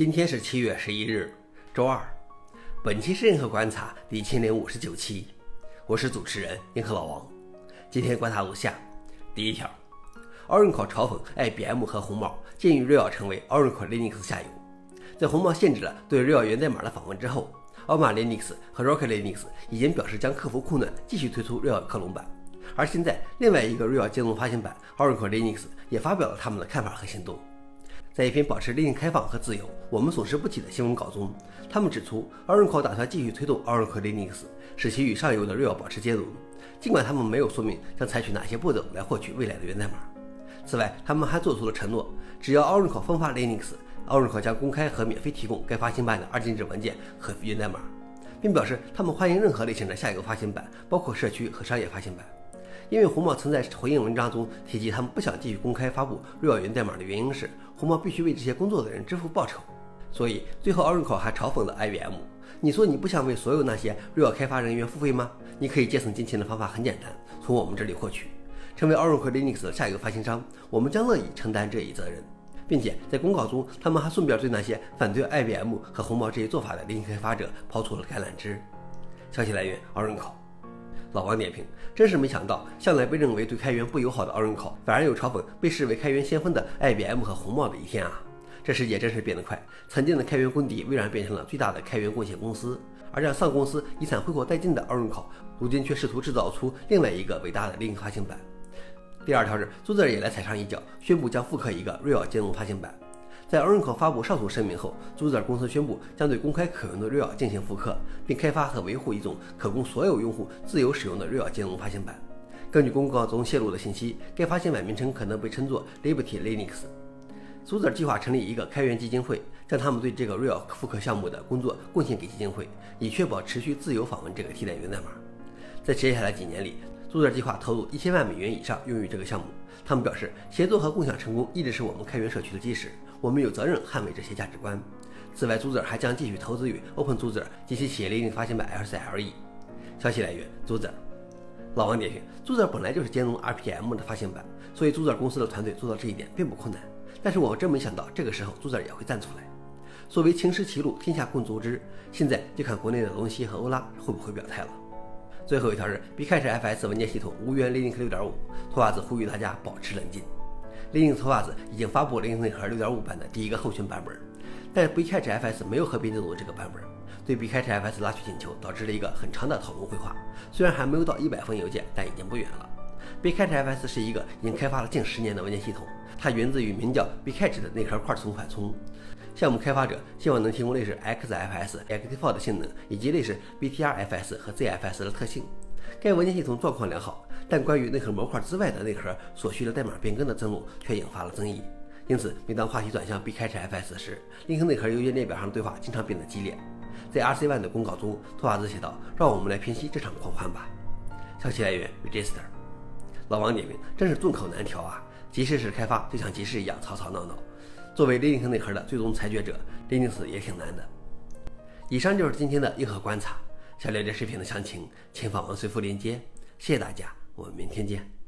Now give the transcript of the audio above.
今天是七月十一日，周二。本期是硬核观察第一千零五十九期，我是主持人硬核老王。今天观察如下：第一条，Oracle 嘲讽 IBM 和红帽，建议 RHEL 成为 Oracle Linux 下游。在红帽限制了对 RHEL 源代码的访问之后，Alma Linux 和 Rocket Linux 已经表示将克服困难，继续推出 RHEL 克隆版。而现在，另外一个 RHEL 兼容发行版 Oracle Linux 也发表了他们的看法和行动。在一篇保持立场开放和自由，我们总是不起的新闻稿中，他们指出，Oracle 打算继续推动 Oracle Linux，使其与上游的 RHEL 保持兼容。尽管他们没有说明将采取哪些步骤来获取未来的源代码。此外，他们还做出了承诺，只要 Oracle 分发 Linux，Oracle 将公开和免费提供该发行版的二进制文件和源代码，并表示他们欢迎任何类型的下游发行版，包括社区和商业发行版。因为红帽曾在回应文章中提及，他们不想继续公开发布 RHEL 源代码的原因是，红帽必须为这些工作的人支付报酬。所以最后，Oracle 还嘲讽了 IBM：“ 你说你不想为所有那些 RHEL 开发人员付费吗？你可以节省金钱的方法很简单，从我们这里获取。成为 Oracle Linux 的下一个发行商，我们将乐意承担这一责任。”并且在公告中，他们还顺便对那些反对 IBM 和红帽这一做法的 Linux 开发者抛出了橄榄枝。消息来源：Oracle。老王点评：真是没想到，向来被认为对开源不友好的 Oracle，反而有嘲讽被视为开源先锋的 IBM 和红帽的一天啊！这世界真是变得快，曾经的开源公敌微软变成了最大的开源贡献公司，而让上公司遗产挥霍殆尽的 Oracle，如今却试图制造出另外一个伟大的另一发行版。第二条是，朱泽也来踩上一脚，宣布将复刻一个 RHEL 兼容发行版。在 Oracle 发布上述声明后 z u z e r 公司宣布将对公开可用的 RHEL 进行复刻，并开发和维护一种可供所有用户自由使用的 RHEL 兼容发行版。根据公告中泄露的信息，该发行版名称可能被称作 Liberty Linux。z u z e r 计划成立一个开源基金会，将他们对这个 RHEL 复刻项目的工作贡献给基金会，以确保持续自由访问这个替代源代码。在接下来几年里 z u z e r 计划投入一千万美元以上用于这个项目。他们表示，协作和共享成功一直是我们开源社区的基石。我们有责任捍卫这些价值观。此外，朱子还将继续投资于 Open 朱子及其企业领域发行版 LCLE。消息来源：朱子。老王点评：朱子本来就是兼容 RPM 的发行版，所以朱子公司的团队做到这一点并不困难。但是我真没想到，这个时候朱子也会站出来。作为秦时齐鲁，天下共足之。现在就看国内的龙溪和欧拉会不会表态了。最后一条是 b c a c h FS 文件系统无缘 Linux 六点五托瓦子呼吁大家保持冷静。Linux 头发子已经发布了 Linux 六点五版的第一个后勤版本，但 Bcatch.fs 没有和平进入这个版本，对 Bcatch.fs 拉取请求导致了一个很长的讨论会话。虽然还没有到一百封邮件，但已经不远了。Bcatch.fs 是一个已经开发了近十年的文件系统，它源自于名叫 Bcatch 的内核块存缓冲。项目开发者希望能提供类似 XFS、Active 的性能，以及类似 BTRFS 和 ZFS 的特性。该文件系统状况良好，但关于内核模块之外的内核所需的代码变更的争论却引发了争议。因此，每当话题转向 Bcatch.fs 时，林肯内核邮件列表上的对话经常变得激烈。在 RC1 的公告中，托马斯写道：“让我们来平息这场狂欢吧。”消息来源：Register。老王点评：真是众口难调啊！集市是开发，就像集市一样吵吵闹闹。作为 Linux 内核的最终裁决者，，Linux 也挺难的。以上就是今天的硬核观察。想了解视频的详情，请访问随附链接。谢谢大家，我们明天见。